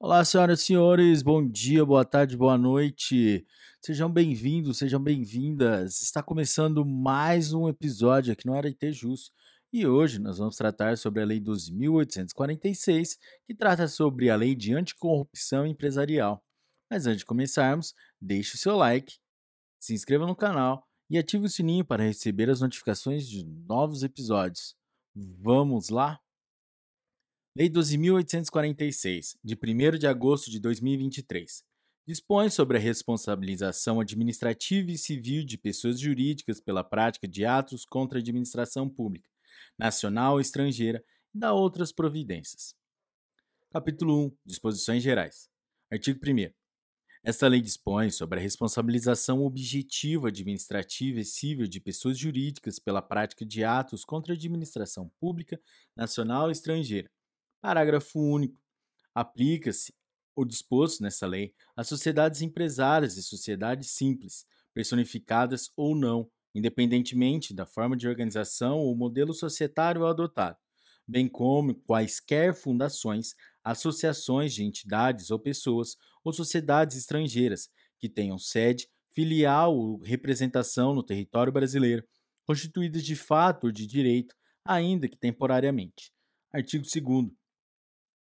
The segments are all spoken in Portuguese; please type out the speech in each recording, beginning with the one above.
Olá, senhoras e senhores, bom dia, boa tarde, boa noite. Sejam bem-vindos, sejam bem-vindas. Está começando mais um episódio aqui no Arete Jus. E hoje nós vamos tratar sobre a Lei 12.846, que trata sobre a Lei de Anticorrupção Empresarial. Mas antes de começarmos, deixe o seu like, se inscreva no canal e ative o sininho para receber as notificações de novos episódios. Vamos lá? Lei 12.846, de 1 de agosto de 2023, dispõe sobre a responsabilização administrativa e civil de pessoas jurídicas pela prática de atos contra a administração pública, nacional ou estrangeira, e dá outras providências. Capítulo 1 Disposições Gerais. Artigo 1. Esta lei dispõe sobre a responsabilização objetiva administrativa e civil de pessoas jurídicas pela prática de atos contra a administração pública, nacional e estrangeira, Parágrafo único. Aplica-se o disposto nessa lei às sociedades empresárias e sociedades simples, personificadas ou não, independentemente da forma de organização ou modelo societário adotado, bem como quaisquer fundações, associações de entidades ou pessoas ou sociedades estrangeiras que tenham sede, filial ou representação no território brasileiro, constituídas de fato ou de direito, ainda que temporariamente. Artigo 2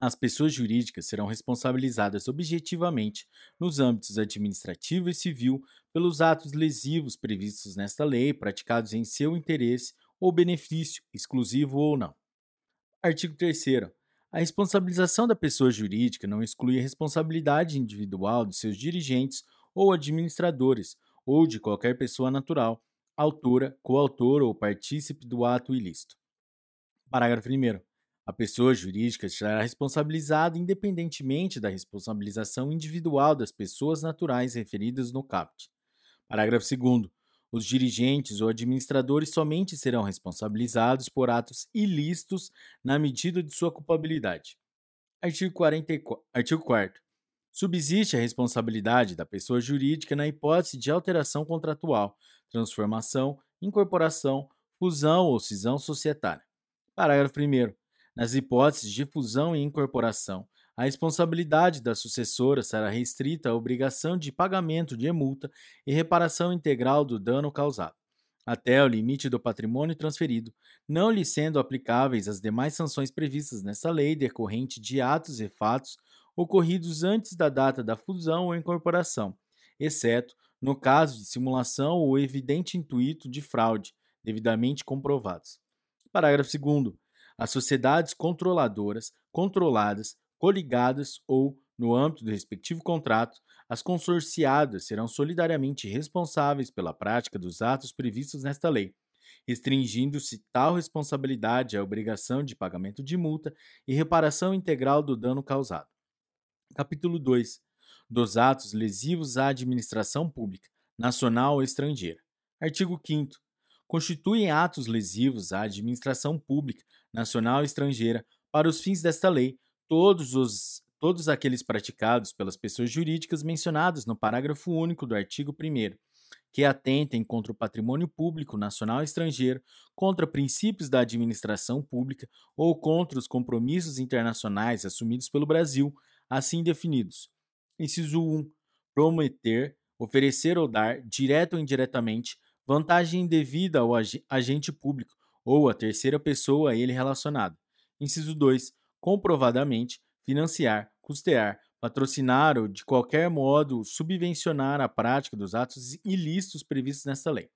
as pessoas jurídicas serão responsabilizadas objetivamente nos âmbitos administrativo e civil pelos atos lesivos previstos nesta lei praticados em seu interesse ou benefício, exclusivo ou não. Artigo 3. A responsabilização da pessoa jurídica não exclui a responsabilidade individual de seus dirigentes ou administradores ou de qualquer pessoa natural, autora, coautora ou partícipe do ato ilícito. Parágrafo 1. A pessoa jurídica será responsabilizada independentemente da responsabilização individual das pessoas naturais referidas no CAPT. Parágrafo 2. Os dirigentes ou administradores somente serão responsabilizados por atos ilícitos na medida de sua culpabilidade. Artigo, 44, artigo 4. Subsiste a responsabilidade da pessoa jurídica na hipótese de alteração contratual, transformação, incorporação, fusão ou cisão societária. Parágrafo 1. Nas hipóteses de fusão e incorporação, a responsabilidade da sucessora será restrita à obrigação de pagamento de multa e reparação integral do dano causado, até o limite do patrimônio transferido, não lhe sendo aplicáveis as demais sanções previstas nesta lei decorrente de atos e fatos ocorridos antes da data da fusão ou incorporação, exceto no caso de simulação ou evidente intuito de fraude, devidamente comprovados. Parágrafo 2 as sociedades controladoras, controladas, coligadas ou, no âmbito do respectivo contrato, as consorciadas serão solidariamente responsáveis pela prática dos atos previstos nesta lei, restringindo-se tal responsabilidade à obrigação de pagamento de multa e reparação integral do dano causado. Capítulo 2. Dos atos lesivos à administração pública, nacional ou estrangeira. Artigo 5 constituem atos lesivos à administração pública, nacional e estrangeira, para os fins desta lei, todos os todos aqueles praticados pelas pessoas jurídicas mencionadas no parágrafo único do artigo 1 que atentem contra o patrimônio público nacional e estrangeiro, contra princípios da administração pública ou contra os compromissos internacionais assumidos pelo Brasil, assim definidos. Inciso 1. Prometer, oferecer ou dar, direto ou indiretamente, vantagem indevida ao agente público ou à terceira pessoa a ele relacionado. Inciso 2. Comprovadamente financiar, custear, patrocinar ou de qualquer modo subvencionar a prática dos atos ilícitos previstos nesta lei.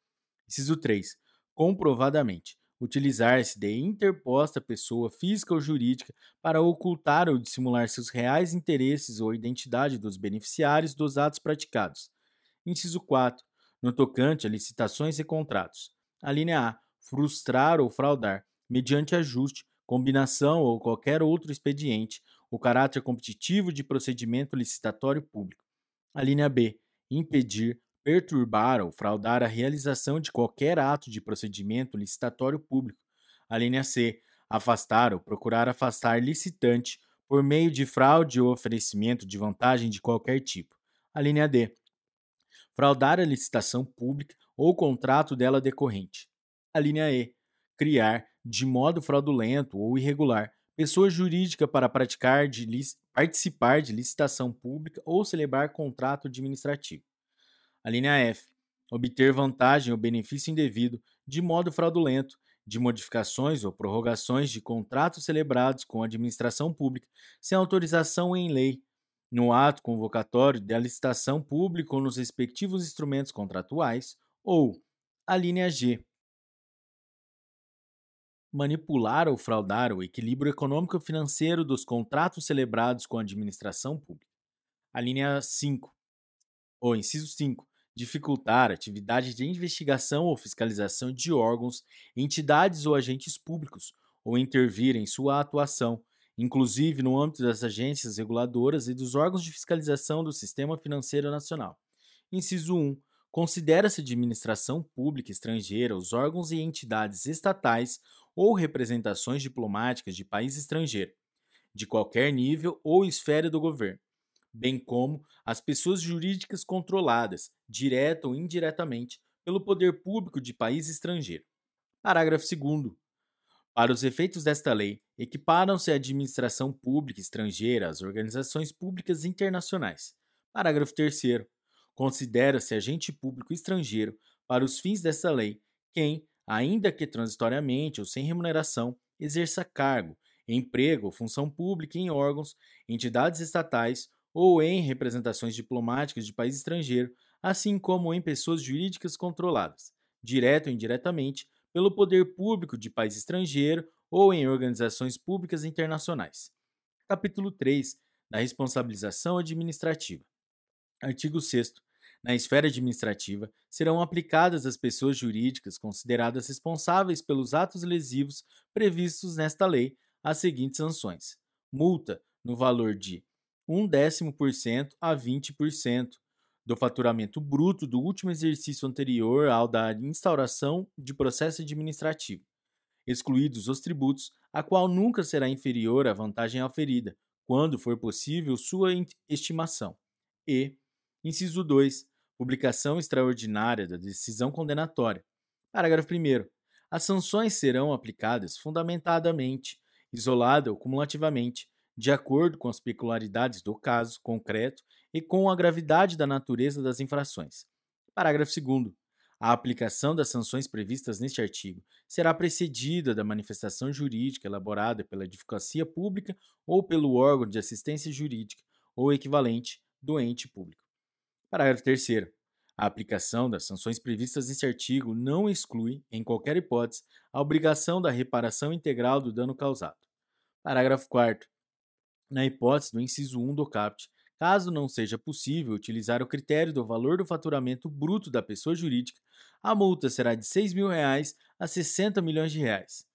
Inciso 3. Comprovadamente utilizar-se de interposta pessoa física ou jurídica para ocultar ou dissimular seus reais interesses ou identidade dos beneficiários dos atos praticados. Inciso 4 no tocante a licitações e contratos. A linha A. Frustrar ou fraudar, mediante ajuste, combinação ou qualquer outro expediente, o caráter competitivo de procedimento licitatório público. A linha B. Impedir, perturbar ou fraudar a realização de qualquer ato de procedimento licitatório público. A linha C. Afastar ou procurar afastar licitante por meio de fraude ou oferecimento de vantagem de qualquer tipo. A linha D fraudar a licitação pública ou contrato dela decorrente. A linha E. Criar, de modo fraudulento ou irregular, pessoa jurídica para praticar de participar de licitação pública ou celebrar contrato administrativo. A linha F. Obter vantagem ou benefício indevido de modo fraudulento, de modificações ou prorrogações de contratos celebrados com a administração pública sem autorização em lei, no ato convocatório da licitação pública ou nos respectivos instrumentos contratuais, ou a linha G manipular ou fraudar o equilíbrio econômico-financeiro dos contratos celebrados com a administração pública. A linha 5, ou inciso 5, dificultar atividade de investigação ou fiscalização de órgãos, entidades ou agentes públicos, ou intervir em sua atuação, inclusive no âmbito das agências reguladoras e dos órgãos de fiscalização do Sistema Financeiro Nacional. Inciso 1. Considera-se administração pública estrangeira os órgãos e entidades estatais ou representações diplomáticas de país estrangeiro, de qualquer nível ou esfera do governo, bem como as pessoas jurídicas controladas, direta ou indiretamente, pelo poder público de país estrangeiro. Parágrafo 2. Para os efeitos desta lei, equiparam-se a administração pública estrangeira às organizações públicas internacionais. Parágrafo 3. Considera-se agente público estrangeiro, para os fins desta lei, quem, ainda que transitoriamente ou sem remuneração, exerça cargo, emprego ou função pública em órgãos, entidades estatais ou em representações diplomáticas de país estrangeiro, assim como em pessoas jurídicas controladas, direto ou indiretamente, pelo poder público de país estrangeiro ou em organizações públicas internacionais. Capítulo 3 da responsabilização administrativa. Artigo 6 na esfera administrativa, serão aplicadas às pessoas jurídicas consideradas responsáveis pelos atos lesivos previstos nesta lei as seguintes sanções: multa no valor de 1 décimo por cento a 20% do faturamento bruto do último exercício anterior ao da instauração de processo administrativo, excluídos os tributos, a qual nunca será inferior à vantagem oferida, quando for possível sua estimação. E, inciso 2, publicação extraordinária da decisão condenatória. Parágrafo 1. As sanções serão aplicadas fundamentadamente, isolada ou cumulativamente, de acordo com as peculiaridades do caso concreto e com a gravidade da natureza das infrações. Parágrafo 2. A aplicação das sanções previstas neste artigo será precedida da manifestação jurídica elaborada pela advocacia pública ou pelo órgão de assistência jurídica ou equivalente do ente público. Parágrafo 3. A aplicação das sanções previstas neste artigo não exclui, em qualquer hipótese, a obrigação da reparação integral do dano causado. Parágrafo 4. Na hipótese do inciso 1 do CAPT, caso não seja possível utilizar o critério do valor do faturamento bruto da pessoa jurídica, a multa será de 6 mil reais a 60 milhões de reais.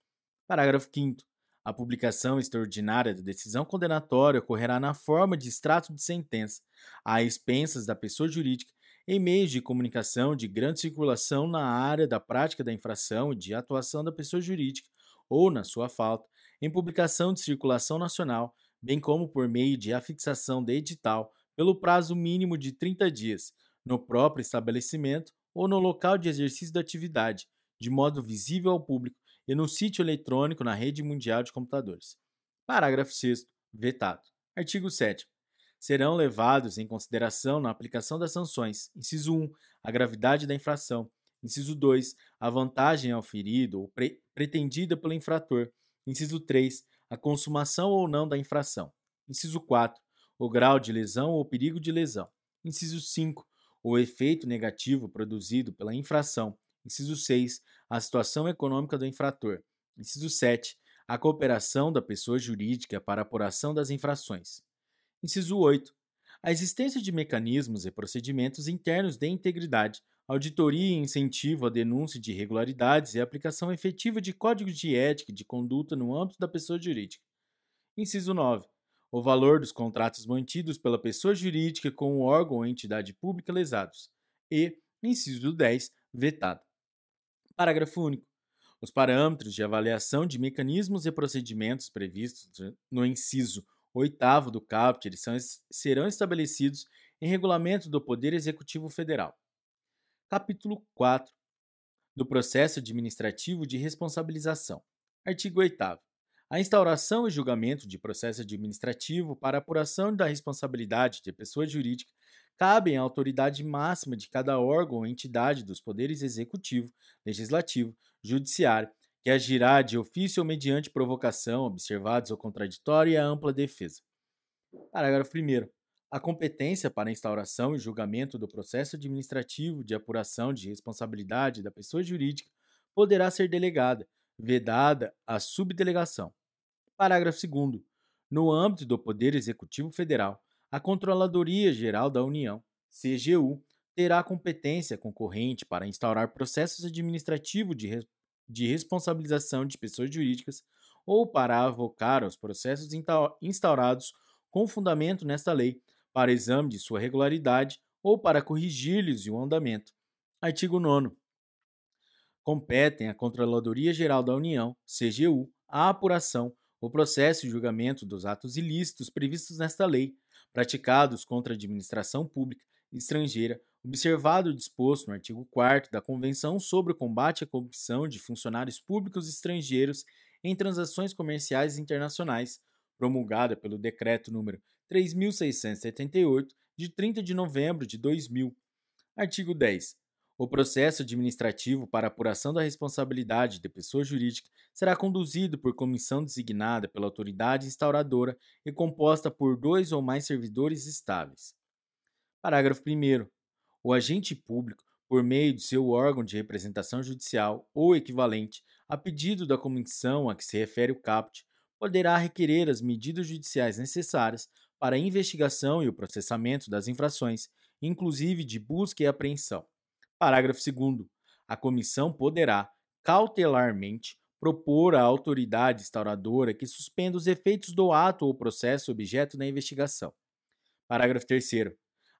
Parágrafo 5 a publicação extraordinária da decisão condenatória ocorrerá na forma de extrato de sentença, a expensas da pessoa jurídica, em meios de comunicação de grande circulação na área da prática da infração e de atuação da pessoa jurídica, ou, na sua falta, em publicação de circulação nacional, bem como por meio de afixação de edital, pelo prazo mínimo de 30 dias, no próprio estabelecimento ou no local de exercício da atividade, de modo visível ao público e no sítio eletrônico na rede mundial de computadores. Parágrafo 6 vetado. Artigo 7 serão levados em consideração na aplicação das sanções. Inciso 1, a gravidade da infração. Inciso 2, a vantagem ao ferido ou pre pretendida pelo infrator. Inciso 3, a consumação ou não da infração. Inciso 4, o grau de lesão ou perigo de lesão. Inciso 5, o efeito negativo produzido pela infração. Inciso 6. A situação econômica do infrator. Inciso 7. A cooperação da pessoa jurídica para apuração das infrações. Inciso 8. A existência de mecanismos e procedimentos internos de integridade, auditoria e incentivo à denúncia de irregularidades e aplicação efetiva de códigos de ética e de conduta no âmbito da pessoa jurídica. Inciso 9. O valor dos contratos mantidos pela pessoa jurídica com o órgão ou entidade pública lesados. E, inciso 10, vetado. Parágrafo único. Os parâmetros de avaliação de mecanismos e procedimentos previstos no inciso 8 do CAPT serão estabelecidos em regulamento do Poder Executivo Federal. Capítulo 4 do Processo Administrativo de Responsabilização. Artigo 8. A instauração e julgamento de processo administrativo para apuração da responsabilidade de pessoa jurídica cabem à autoridade máxima de cada órgão ou entidade dos poderes executivo, legislativo, judiciário, que agirá de ofício ou mediante provocação, observados ou contraditório e a ampla defesa. Parágrafo 1. A competência para a instauração e julgamento do processo administrativo de apuração de responsabilidade da pessoa jurídica poderá ser delegada, vedada a subdelegação. Parágrafo 2. No âmbito do Poder Executivo Federal, a Controladoria Geral da União, CGU, terá competência concorrente para instaurar processos administrativos de, res de responsabilização de pessoas jurídicas ou para avocar os processos instaurados com fundamento nesta lei para exame de sua regularidade ou para corrigir-lhes o andamento. Artigo 9 competem à Controladoria Geral da União, CGU, a apuração, o processo e julgamento dos atos ilícitos previstos nesta lei, praticados contra a administração pública estrangeira, observado o disposto no artigo 4 da Convenção sobre o combate à corrupção de funcionários públicos estrangeiros em transações comerciais internacionais, promulgada pelo Decreto número 3678 de 30 de novembro de 2000. Artigo 10. O processo administrativo para apuração da responsabilidade de pessoa jurídica será conduzido por comissão designada pela autoridade instauradora e composta por dois ou mais servidores estáveis. Parágrafo 1. O agente público, por meio de seu órgão de representação judicial ou equivalente, a pedido da comissão a que se refere o caput, poderá requerer as medidas judiciais necessárias para a investigação e o processamento das infrações, inclusive de busca e apreensão Parágrafo 2. A comissão poderá, cautelarmente, propor à autoridade instauradora que suspenda os efeitos do ato ou processo objeto da investigação. Parágrafo 3.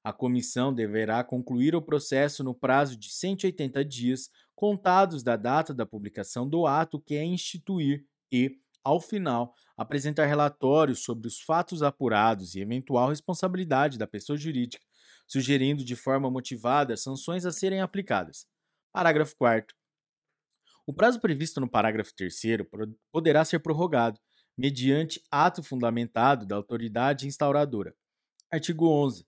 A comissão deverá concluir o processo no prazo de 180 dias, contados da data da publicação do ato que é instituir e, ao final, apresentar relatórios sobre os fatos apurados e eventual responsabilidade da pessoa jurídica sugerindo de forma motivada sanções a serem aplicadas. Parágrafo 4. O prazo previsto no parágrafo 3 poderá ser prorrogado, mediante ato fundamentado da autoridade instauradora. Artigo 11.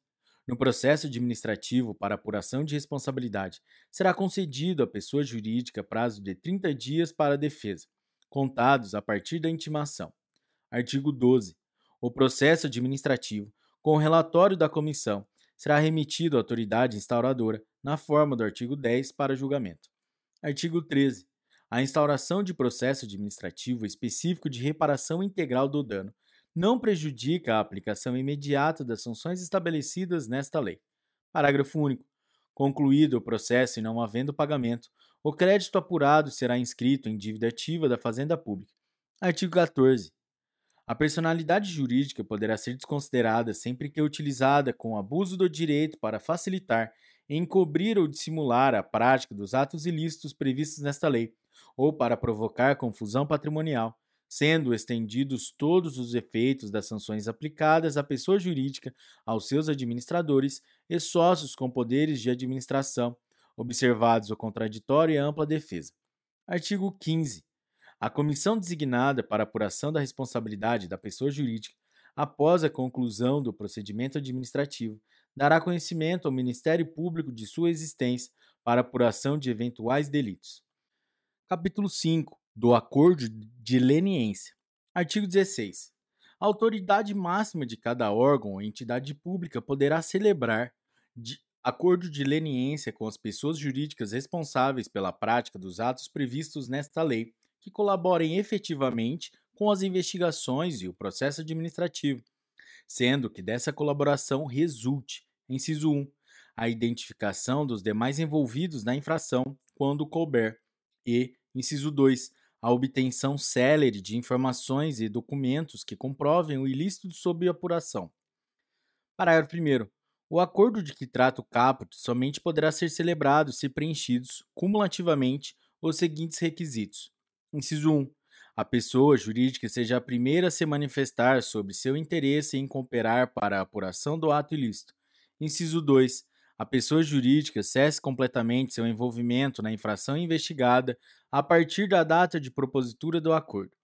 No processo administrativo para apuração de responsabilidade, será concedido à pessoa jurídica prazo de 30 dias para a defesa, contados a partir da intimação. Artigo 12. O processo administrativo, com o relatório da comissão, será remetido à autoridade instauradora, na forma do artigo 10, para julgamento. Artigo 13. A instauração de processo administrativo específico de reparação integral do dano não prejudica a aplicação imediata das sanções estabelecidas nesta lei. Parágrafo único. Concluído o processo e não havendo pagamento, o crédito apurado será inscrito em dívida ativa da Fazenda Pública. Artigo 14. A personalidade jurídica poderá ser desconsiderada sempre que utilizada com abuso do direito para facilitar, encobrir ou dissimular a prática dos atos ilícitos previstos nesta lei, ou para provocar confusão patrimonial, sendo estendidos todos os efeitos das sanções aplicadas à pessoa jurídica, aos seus administradores e sócios com poderes de administração, observados o contraditório e ampla defesa. Artigo 15. A comissão designada para apuração da responsabilidade da pessoa jurídica, após a conclusão do procedimento administrativo, dará conhecimento ao Ministério Público de sua existência para apuração de eventuais delitos. Capítulo 5 do Acordo de Leniência. Artigo 16. A autoridade máxima de cada órgão ou entidade pública poderá celebrar de acordo de leniência com as pessoas jurídicas responsáveis pela prática dos atos previstos nesta lei que colaborem efetivamente com as investigações e o processo administrativo, sendo que dessa colaboração resulte, inciso 1, a identificação dos demais envolvidos na infração quando couber, e, inciso 2, a obtenção célere de informações e documentos que comprovem o ilícito sob apuração. Parágrafo 1. O acordo de que trata o caput somente poderá ser celebrado se preenchidos, cumulativamente, os seguintes requisitos: Inciso 1. A pessoa jurídica seja a primeira a se manifestar sobre seu interesse em cooperar para a apuração do ato ilícito. Inciso 2. A pessoa jurídica cesse completamente seu envolvimento na infração investigada a partir da data de propositura do acordo.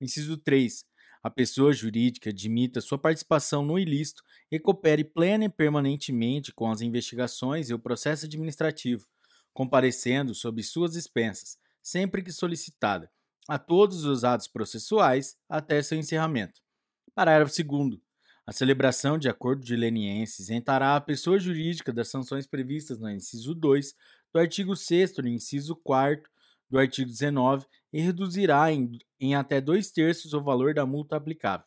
Inciso 3. A pessoa jurídica admita sua participação no ilícito e coopere plena e permanentemente com as investigações e o processo administrativo, comparecendo sob suas expensas, sempre que solicitada, a todos os atos processuais até seu encerramento. Parágrafo 2. A celebração de acordo de leniência isentará a pessoa jurídica das sanções previstas no inciso 2 do artigo 6 no inciso 4 do artigo 19 e reduzirá em, em até dois terços o valor da multa aplicável.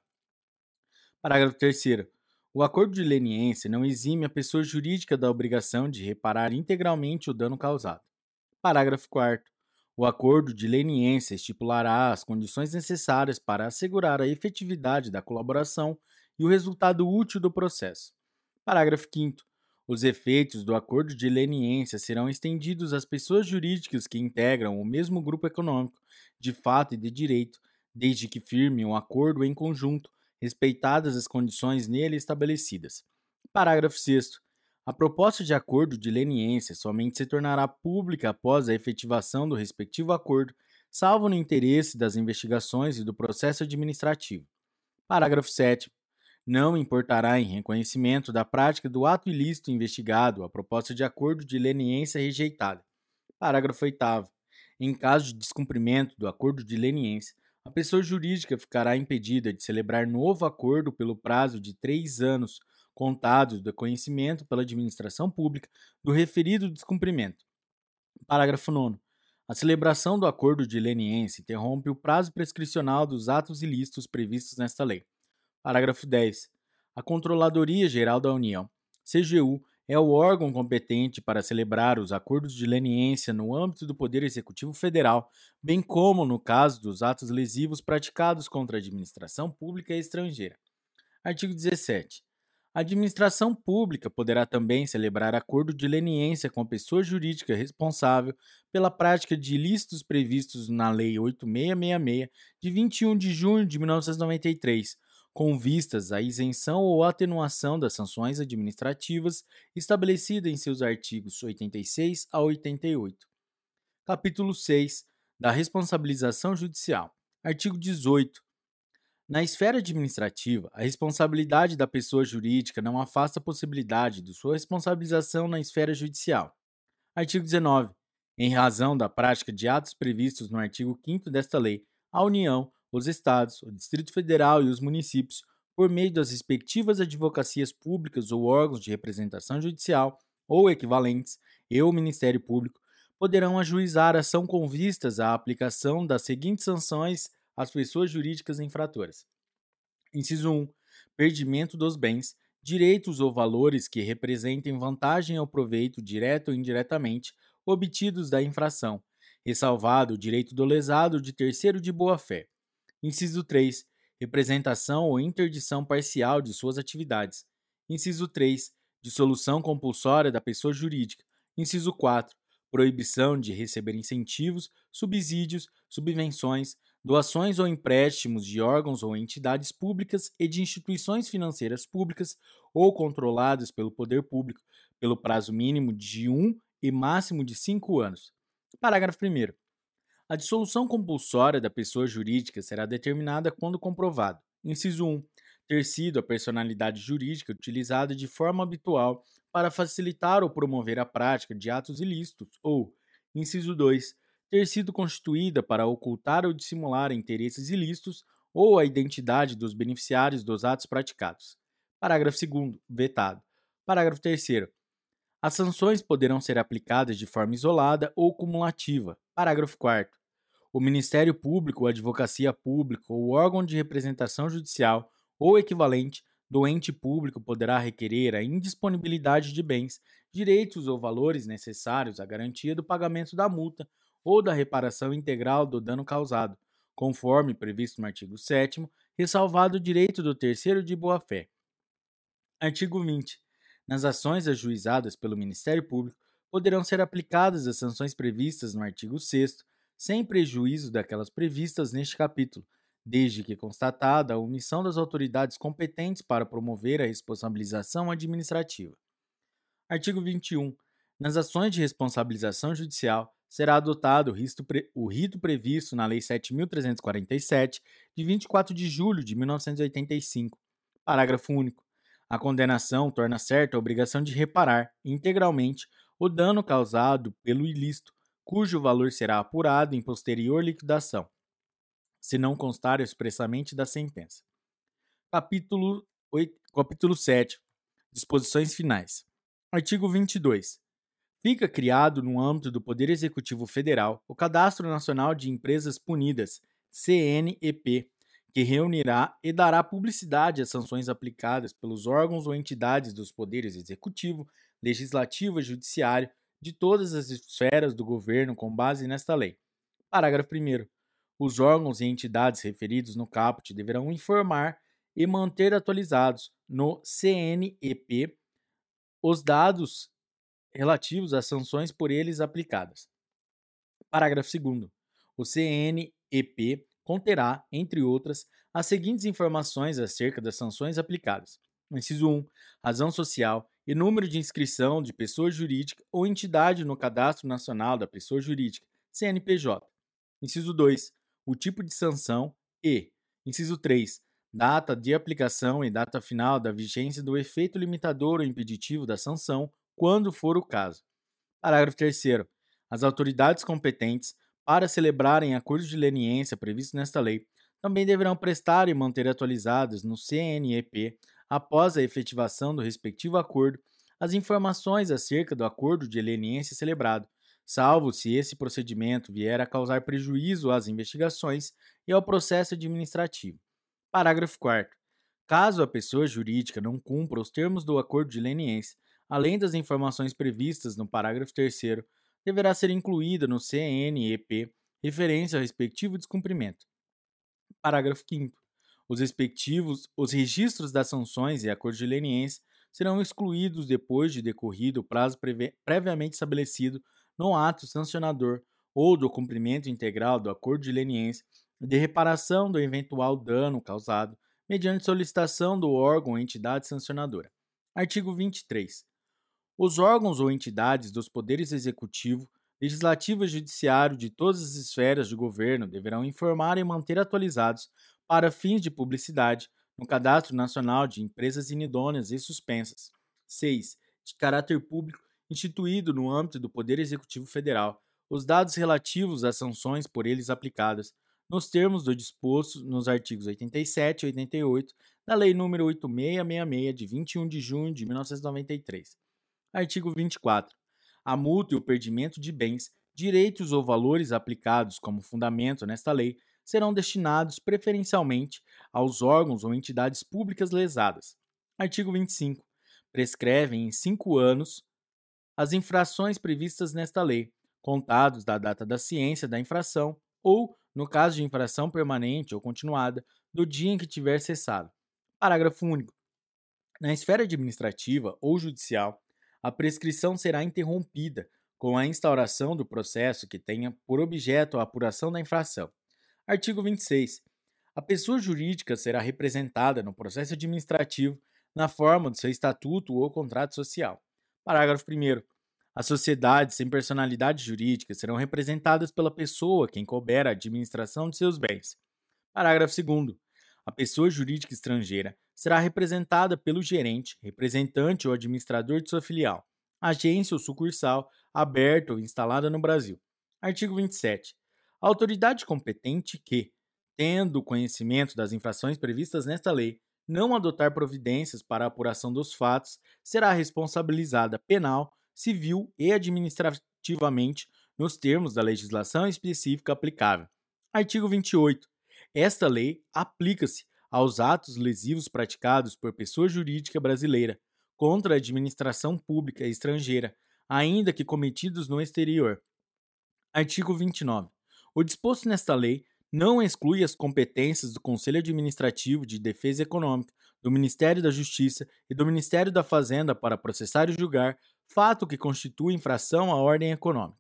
Parágrafo 3 o acordo de leniência não exime a pessoa jurídica da obrigação de reparar integralmente o dano causado. Parágrafo 4 o acordo de leniência estipulará as condições necessárias para assegurar a efetividade da colaboração e o resultado útil do processo. Parágrafo 5. Os efeitos do acordo de leniência serão estendidos às pessoas jurídicas que integram o mesmo grupo econômico, de fato e de direito, desde que firmem um acordo em conjunto, respeitadas as condições nele estabelecidas. Parágrafo 6. A proposta de acordo de leniência somente se tornará pública após a efetivação do respectivo acordo, salvo no interesse das investigações e do processo administrativo. Parágrafo 7. Não importará em reconhecimento da prática do ato ilícito investigado a proposta de acordo de leniência rejeitada. Parágrafo 8. Em caso de descumprimento do acordo de leniência, a pessoa jurídica ficará impedida de celebrar novo acordo pelo prazo de três anos contados do conhecimento pela administração pública do referido descumprimento. Parágrafo 9. A celebração do acordo de leniência interrompe o prazo prescricional dos atos ilícitos previstos nesta lei. Parágrafo 10. A Controladoria Geral da União, CGU, é o órgão competente para celebrar os acordos de leniência no âmbito do Poder Executivo Federal, bem como no caso dos atos lesivos praticados contra a administração pública estrangeira. Artigo 17. A administração pública poderá também celebrar acordo de leniência com a pessoa jurídica responsável pela prática de ilícitos previstos na Lei 8666, de 21 de junho de 1993, com vistas à isenção ou atenuação das sanções administrativas estabelecida em seus artigos 86 a 88. Capítulo 6 da Responsabilização Judicial. Artigo 18. Na esfera administrativa, a responsabilidade da pessoa jurídica não afasta a possibilidade de sua responsabilização na esfera judicial. Artigo 19. Em razão da prática de atos previstos no artigo 5 desta lei, a União, os Estados, o Distrito Federal e os municípios, por meio das respectivas advocacias públicas ou órgãos de representação judicial ou equivalentes, e o Ministério Público, poderão ajuizar ação com vistas à aplicação das seguintes sanções às pessoas jurídicas infratoras. Inciso 1. Perdimento dos bens, direitos ou valores que representem vantagem ou proveito direto ou indiretamente obtidos da infração, ressalvado o direito do lesado de terceiro de boa-fé. Inciso 3. Representação ou interdição parcial de suas atividades. Inciso 3. Dissolução compulsória da pessoa jurídica. Inciso 4. Proibição de receber incentivos, subsídios, subvenções, doações ou empréstimos de órgãos ou entidades públicas e de instituições financeiras públicas ou controladas pelo poder público, pelo prazo mínimo de um e máximo de cinco anos. Parágrafo 1. A dissolução compulsória da pessoa jurídica será determinada quando comprovado, inciso 1, ter sido a personalidade jurídica utilizada de forma habitual para facilitar ou promover a prática de atos ilícitos, ou, inciso 2, ter sido constituída para ocultar ou dissimular interesses ilícitos ou a identidade dos beneficiários dos atos praticados. Parágrafo 2. Vetado. Parágrafo 3. As sanções poderão ser aplicadas de forma isolada ou cumulativa. Parágrafo 4. O Ministério Público, a Advocacia Pública ou órgão de representação judicial ou equivalente do ente público poderá requerer a indisponibilidade de bens, direitos ou valores necessários à garantia do pagamento da multa ou da reparação integral do dano causado, conforme previsto no artigo 7, ressalvado o direito do terceiro de boa-fé. Artigo 20. Nas ações ajuizadas pelo Ministério Público, poderão ser aplicadas as sanções previstas no artigo 6, sem prejuízo daquelas previstas neste capítulo, desde que constatada a omissão das autoridades competentes para promover a responsabilização administrativa. Artigo 21. Nas ações de responsabilização judicial, será adotado o rito previsto na Lei 7.347, de 24 de julho de 1985. Parágrafo único. A condenação torna certa a obrigação de reparar, integralmente, o dano causado pelo ilícito, cujo valor será apurado em posterior liquidação, se não constar expressamente da sentença. Capítulo, 8, capítulo 7. Disposições finais. Artigo 22. Fica criado, no âmbito do Poder Executivo Federal, o Cadastro Nacional de Empresas Punidas, CNEP, que reunirá e dará publicidade às sanções aplicadas pelos órgãos ou entidades dos poderes executivo, legislativo e judiciário de todas as esferas do governo com base nesta lei. Parágrafo 1. Os órgãos e entidades referidos no caput deverão informar e manter atualizados no CNEP os dados relativos às sanções por eles aplicadas. Parágrafo 2. O CNEP conterá, entre outras, as seguintes informações acerca das sanções aplicadas: inciso 1, razão social e número de inscrição de pessoa jurídica ou entidade no Cadastro Nacional da Pessoa Jurídica, CNPJ. Inciso 2, o tipo de sanção e, inciso 3, data de aplicação e data final da vigência do efeito limitador ou impeditivo da sanção, quando for o caso. Parágrafo 3 As autoridades competentes para celebrarem acordos de leniência previstos nesta lei, também deverão prestar e manter atualizados no CNEP, após a efetivação do respectivo acordo, as informações acerca do acordo de leniência celebrado, salvo se esse procedimento vier a causar prejuízo às investigações e ao processo administrativo. Parágrafo 4. Caso a pessoa jurídica não cumpra os termos do acordo de leniência, além das informações previstas no parágrafo 3 deverá ser incluída no CNEP referência ao respectivo descumprimento. Parágrafo 5 os respectivos os registros das sanções e acordos de leniência serão excluídos depois de decorrido o prazo previamente estabelecido no ato sancionador ou do cumprimento integral do acordo de leniência de reparação do eventual dano causado mediante solicitação do órgão ou entidade sancionadora. Artigo 23. Os órgãos ou entidades dos poderes executivo, legislativo e judiciário de todas as esferas de governo deverão informar e manter atualizados, para fins de publicidade, no Cadastro Nacional de Empresas Inidôneas e Suspensas. 6. De caráter público, instituído no âmbito do Poder Executivo Federal, os dados relativos às sanções por eles aplicadas, nos termos do disposto nos artigos 87 e 88 da Lei nº 8666, de 21 de junho de 1993. Artigo 24. A multa e o perdimento de bens, direitos ou valores aplicados como fundamento nesta lei serão destinados preferencialmente aos órgãos ou entidades públicas lesadas. Artigo 25. Prescrevem em cinco anos as infrações previstas nesta lei, contados da data da ciência da infração ou, no caso de infração permanente ou continuada, do dia em que tiver cessado. Parágrafo único. Na esfera administrativa ou judicial, a prescrição será interrompida com a instauração do processo que tenha por objeto a apuração da infração. Artigo 26. A pessoa jurídica será representada no processo administrativo na forma do seu estatuto ou contrato social. Parágrafo 1. As sociedades sem personalidade jurídica serão representadas pela pessoa quem couber a administração de seus bens. Parágrafo 2. A pessoa jurídica estrangeira será representada pelo gerente, representante ou administrador de sua filial, agência ou sucursal aberta ou instalada no Brasil. Artigo 27. A autoridade competente que, tendo conhecimento das infrações previstas nesta lei, não adotar providências para a apuração dos fatos, será responsabilizada penal, civil e administrativamente nos termos da legislação específica aplicável. Artigo 28. Esta lei aplica-se aos atos lesivos praticados por pessoa jurídica brasileira contra a administração pública estrangeira, ainda que cometidos no exterior. Artigo 29. O disposto nesta lei não exclui as competências do Conselho Administrativo de Defesa Econômica, do Ministério da Justiça e do Ministério da Fazenda para processar e julgar fato que constitui infração à ordem econômica.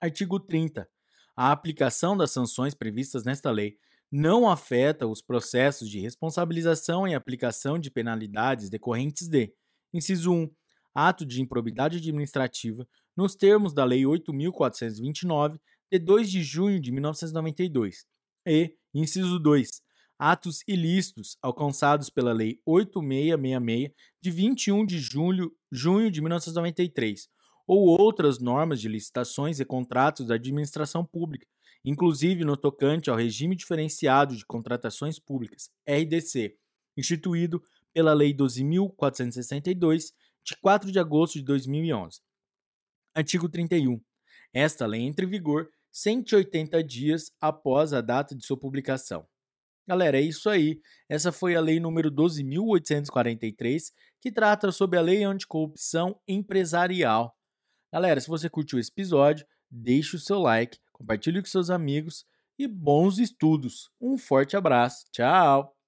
Artigo 30. A aplicação das sanções previstas nesta lei não afeta os processos de responsabilização e aplicação de penalidades decorrentes de, inciso 1, ato de improbidade administrativa, nos termos da Lei 8.429, de 2 de junho de 1992. E, inciso 2, atos ilícitos alcançados pela Lei 8666, de 21 de julho, junho de 1993, ou outras normas de licitações e contratos da administração pública, inclusive no tocante ao regime diferenciado de contratações públicas, RDC, instituído pela Lei 12.462, de 4 de agosto de 2011. Artigo 31. Esta lei entra em vigor 180 dias após a data de sua publicação. Galera, é isso aí. Essa foi a lei número 12.843, que trata sobre a lei anticorrupção empresarial. Galera, se você curtiu esse episódio, deixe o seu like, compartilhe com seus amigos e bons estudos. Um forte abraço. Tchau!